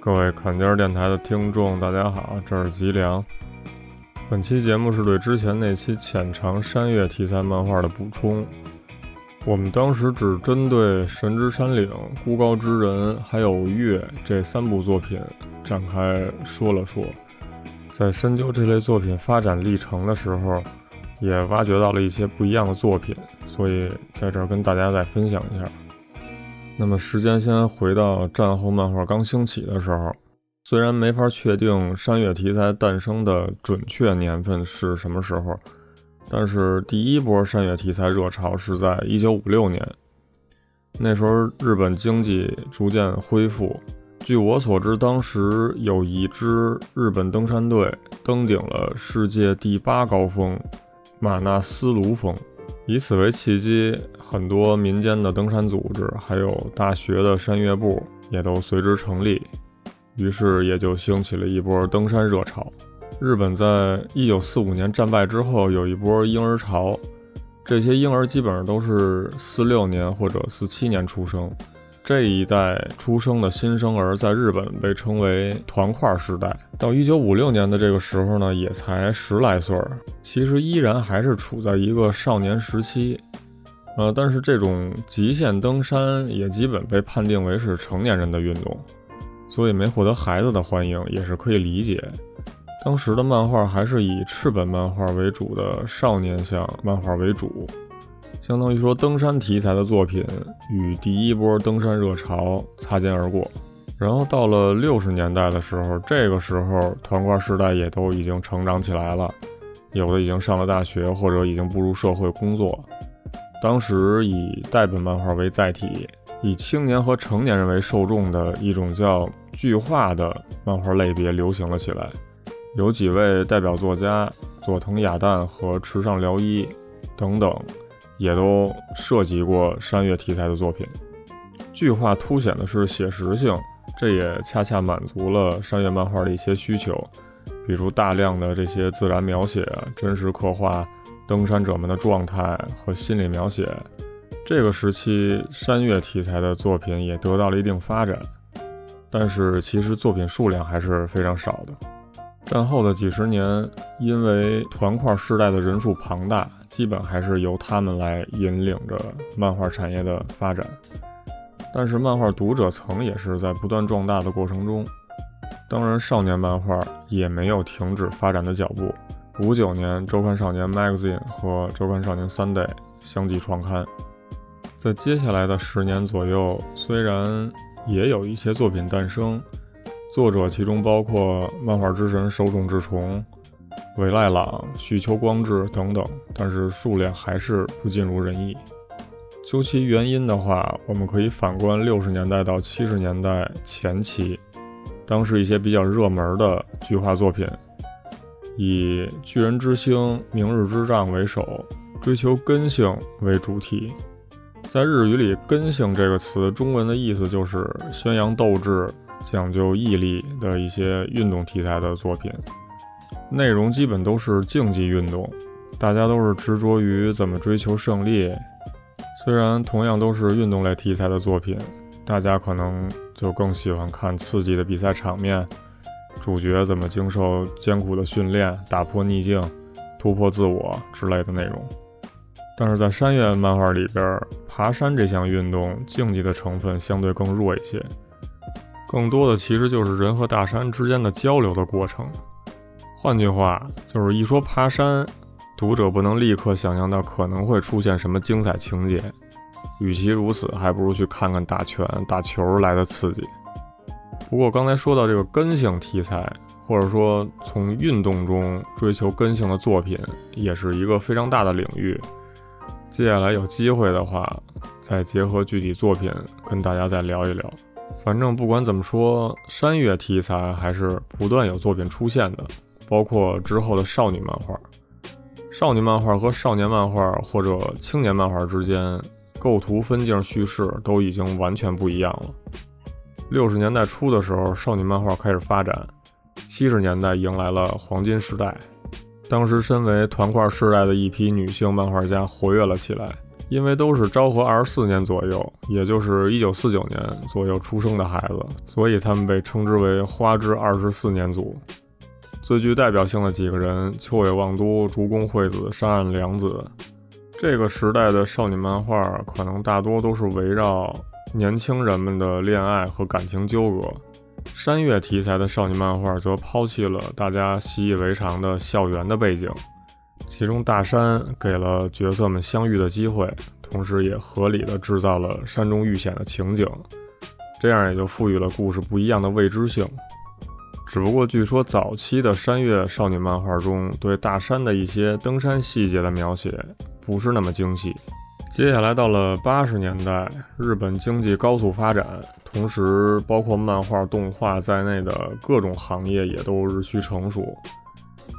各位坎肩电台的听众，大家好，这是吉良。本期节目是对之前那期浅尝山岳题材漫画的补充。我们当时只针对《神之山岭》《孤高之人》还有《月》这三部作品展开说了说。在深究这类作品发展历程的时候，也挖掘到了一些不一样的作品，所以在这儿跟大家再分享一下。那么时间先回到战后漫画刚兴起的时候，虽然没法确定山岳题材诞生的准确年份是什么时候，但是第一波山岳题材热潮是在1956年。那时候日本经济逐渐恢复，据我所知，当时有一支日本登山队登顶了世界第八高峰马纳斯卢峰。以此为契机，很多民间的登山组织，还有大学的山岳部也都随之成立，于是也就兴起了一波登山热潮。日本在一九四五年战败之后，有一波婴儿潮，这些婴儿基本上都是四六年或者四七年出生。这一代出生的新生儿在日本被称为“团块时代”。到一九五六年的这个时候呢，也才十来岁儿，其实依然还是处在一个少年时期。呃，但是这种极限登山也基本被判定为是成年人的运动，所以没获得孩子的欢迎也是可以理解。当时的漫画还是以赤本漫画为主的少年向漫画为主。相当于说，登山题材的作品与第一波登山热潮擦肩而过。然后到了六十年代的时候，这个时候团块时代也都已经成长起来了，有的已经上了大学，或者已经步入社会工作。当时以代本漫画为载体，以青年和成年人为受众的一种叫巨画的漫画类别流行了起来。有几位代表作家佐藤雅旦和池上辽一等等。也都涉及过山岳题材的作品，巨画凸显的是写实性，这也恰恰满足了山岳漫画的一些需求，比如大量的这些自然描写、真实刻画登山者们的状态和心理描写。这个时期山岳题材的作品也得到了一定发展，但是其实作品数量还是非常少的。战后的几十年，因为团块时代的人数庞大。基本还是由他们来引领着漫画产业的发展，但是漫画读者层也是在不断壮大的过程中。当然，少年漫画也没有停止发展的脚步。五九年，《周刊少年 Magazine》和《周刊少年 Sunday》相继创刊。在接下来的十年左右，虽然也有一些作品诞生，作者其中包括漫画之神手冢治虫。尾赖朗、许秋光志等等，但是数量还是不尽如人意。究其原因的话，我们可以反观六十年代到七十年代前期，当时一些比较热门的巨画作品，以巨人之星、明日之杖为首，追求根性为主题。在日语里，“根性”这个词，中文的意思就是宣扬斗志、讲究毅力的一些运动题材的作品。内容基本都是竞技运动，大家都是执着于怎么追求胜利。虽然同样都是运动类题材的作品，大家可能就更喜欢看刺激的比赛场面，主角怎么经受艰苦的训练、打破逆境、突破自我之类的内容。但是在山岳漫画里边，爬山这项运动竞技的成分相对更弱一些，更多的其实就是人和大山之间的交流的过程。换句话就是一说爬山，读者不能立刻想象到可能会出现什么精彩情节。与其如此，还不如去看看打拳、打球来的刺激。不过刚才说到这个根性题材，或者说从运动中追求根性的作品，也是一个非常大的领域。接下来有机会的话，再结合具体作品跟大家再聊一聊。反正不管怎么说，山岳题材还是不断有作品出现的。包括之后的少女漫画，少女漫画和少年漫画或者青年漫画之间，构图、分镜、叙事都已经完全不一样了。六十年代初的时候，少女漫画开始发展，七十年代迎来了黄金时代。当时身为团块世代的一批女性漫画家活跃了起来，因为都是昭和二十四年左右，也就是一九四九年左右出生的孩子，所以他们被称之为“花之二十四年组”。最具代表性的几个人：秋野望都、竹宫惠子、山岸凉子。这个时代的少女漫画可能大多都是围绕年轻人们的恋爱和感情纠葛。山岳题材的少女漫画则抛弃了大家习以为常的校园的背景，其中大山给了角色们相遇的机会，同时也合理的制造了山中遇险的情景，这样也就赋予了故事不一样的未知性。只不过据说早期的山岳少女漫画中对大山的一些登山细节的描写不是那么精细。接下来到了八十年代，日本经济高速发展。同时，包括漫画、动画在内的各种行业也都日趋成熟，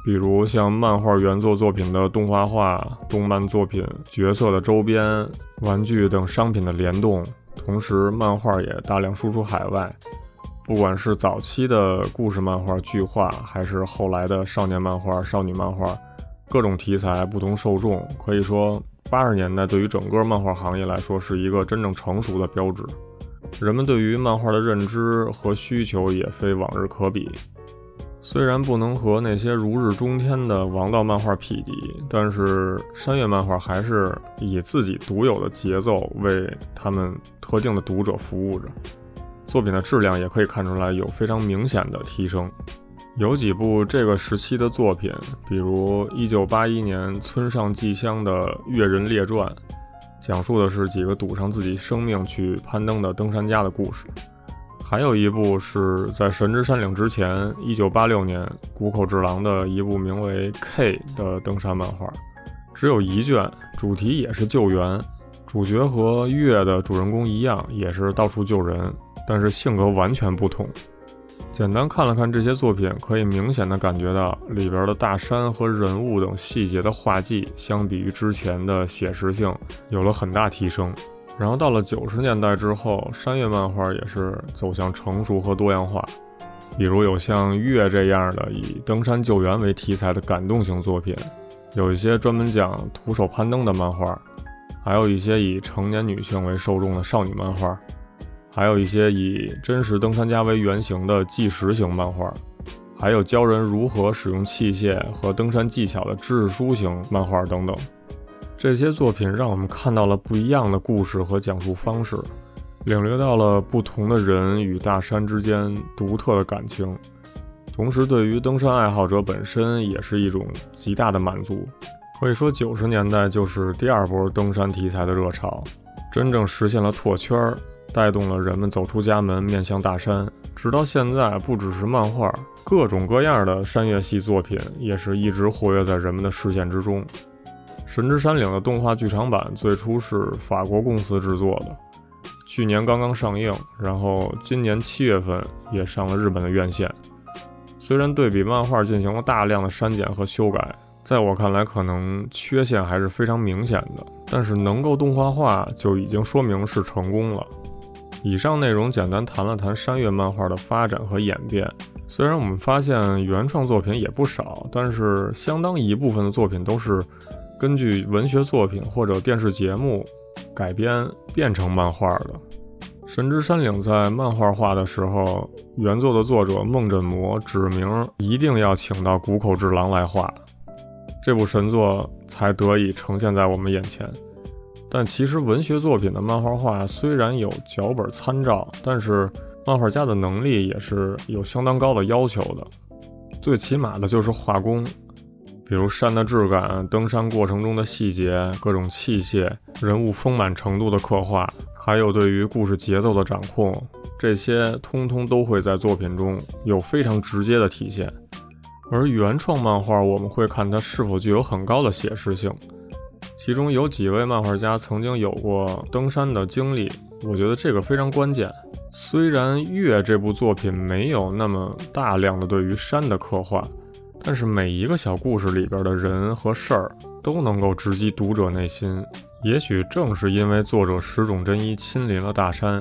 比如像漫画原作作品的动画化、动漫作品角色的周边、玩具等商品的联动。同时，漫画也大量输出海外，不管是早期的故事漫画、剧画，还是后来的少年漫画、少女漫画，各种题材、不同受众，可以说八十年代对于整个漫画行业来说是一个真正成熟的标志。人们对于漫画的认知和需求也非往日可比。虽然不能和那些如日中天的王道漫画匹敌，但是山岳漫画还是以自己独有的节奏为他们特定的读者服务着。作品的质量也可以看出来有非常明显的提升。有几部这个时期的作品，比如1981年村上纪香的《越人列传》。讲述的是几个赌上自己生命去攀登的登山家的故事。还有一部是在神之山岭之前，一九八六年谷口治郎的一部名为《K》的登山漫画，只有一卷，主题也是救援，主角和月的主人公一样，也是到处救人，但是性格完全不同。简单看了看这些作品，可以明显的感觉到里边的大山和人物等细节的画技，相比于之前的写实性有了很大提升。然后到了九十年代之后，山岳漫画也是走向成熟和多样化，比如有像月这样的以登山救援为题材的感动型作品，有一些专门讲徒手攀登的漫画，还有一些以成年女性为受众的少女漫画。还有一些以真实登山家为原型的纪实型漫画，还有教人如何使用器械和登山技巧的知识书型漫画等等。这些作品让我们看到了不一样的故事和讲述方式，领略到了不同的人与大山之间独特的感情，同时对于登山爱好者本身也是一种极大的满足。可以说，九十年代就是第二波登山题材的热潮，真正实现了拓圈儿。带动了人们走出家门，面向大山。直到现在，不只是漫画，各种各样的山岳系作品也是一直活跃在人们的视线之中。《神之山岭》的动画剧场版最初是法国公司制作的，去年刚刚上映，然后今年七月份也上了日本的院线。虽然对比漫画进行了大量的删减和修改，在我看来可能缺陷还是非常明显的，但是能够动画化就已经说明是成功了。以上内容简单谈了谈山岳漫画的发展和演变。虽然我们发现原创作品也不少，但是相当一部分的作品都是根据文学作品或者电视节目改编变成漫画的。《神之山岭》在漫画化的时候，原作的作者梦枕魔指明一定要请到谷口治郎来画，这部神作才得以呈现在我们眼前。但其实文学作品的漫画化虽然有脚本参照，但是漫画家的能力也是有相当高的要求的。最起码的就是画工，比如山的质感、登山过程中的细节、各种器械、人物丰满程度的刻画，还有对于故事节奏的掌控，这些通通都会在作品中有非常直接的体现。而原创漫画，我们会看它是否具有很高的写实性。其中有几位漫画家曾经有过登山的经历，我觉得这个非常关键。虽然《月》这部作品没有那么大量的对于山的刻画，但是每一个小故事里边的人和事儿都能够直击读者内心。也许正是因为作者石冢真一亲临了大山，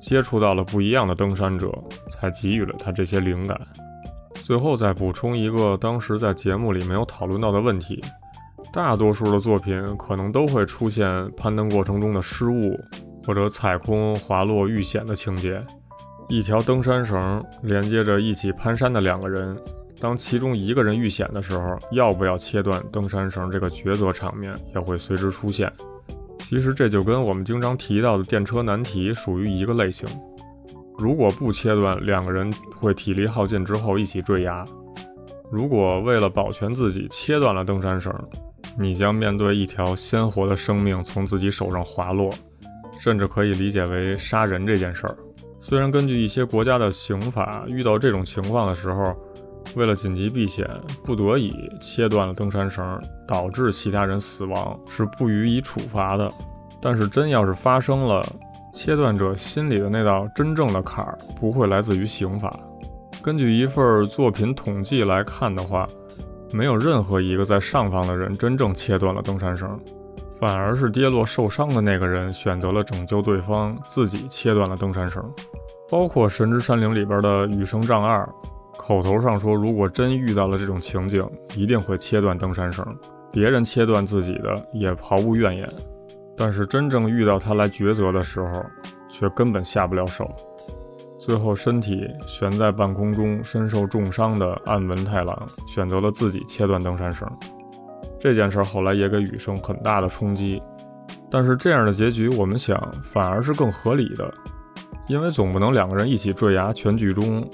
接触到了不一样的登山者，才给予了他这些灵感。最后再补充一个当时在节目里没有讨论到的问题：大多数的作品可能都会出现攀登过程中的失误，或者踩空、滑落、遇险的情节。一条登山绳连接着一起攀山的两个人，当其中一个人遇险的时候，要不要切断登山绳这个抉择场面也会随之出现。其实这就跟我们经常提到的电车难题属于一个类型。如果不切断，两个人会体力耗尽之后一起坠崖；如果为了保全自己切断了登山绳，你将面对一条鲜活的生命从自己手上滑落，甚至可以理解为杀人这件事儿。虽然根据一些国家的刑法，遇到这种情况的时候，为了紧急避险，不得已切断了登山绳，导致其他人死亡，是不予以处罚的。但是真要是发生了，切断者心里的那道真正的坎儿不会来自于刑法。根据一份作品统计来看的话，没有任何一个在上方的人真正切断了登山绳，反而是跌落受伤的那个人选择了拯救对方，自己切断了登山绳。包括《神之山岭》里边的羽生丈二，口头上说如果真遇到了这种情景，一定会切断登山绳，别人切断自己的也毫无怨言。但是真正遇到他来抉择的时候，却根本下不了手。最后，身体悬在半空中、身受重伤的岸文太郎选择了自己切断登山绳。这件事后来也给羽生很大的冲击。但是这样的结局，我们想反而是更合理的，因为总不能两个人一起坠崖全剧终，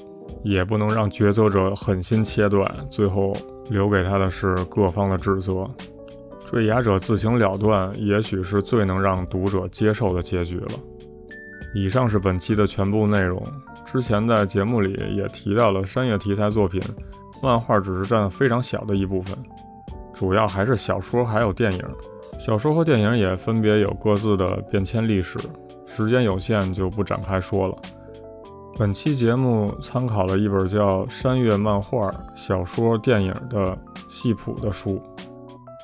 也不能让抉择者狠心切断，最后留给他的是各方的指责。坠崖者自行了断，也许是最能让读者接受的结局了。以上是本期的全部内容。之前在节目里也提到了山岳题材作品，漫画只是占非常小的一部分，主要还是小说还有电影。小说和电影也分别有各自的变迁历史，时间有限就不展开说了。本期节目参考了一本叫《山岳漫画小说电影的系谱》的书。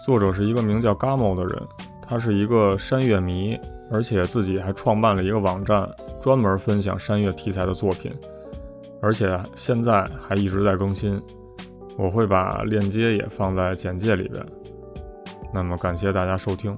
作者是一个名叫 Gamo 的人，他是一个山岳迷，而且自己还创办了一个网站，专门分享山岳题材的作品，而且现在还一直在更新。我会把链接也放在简介里边。那么感谢大家收听。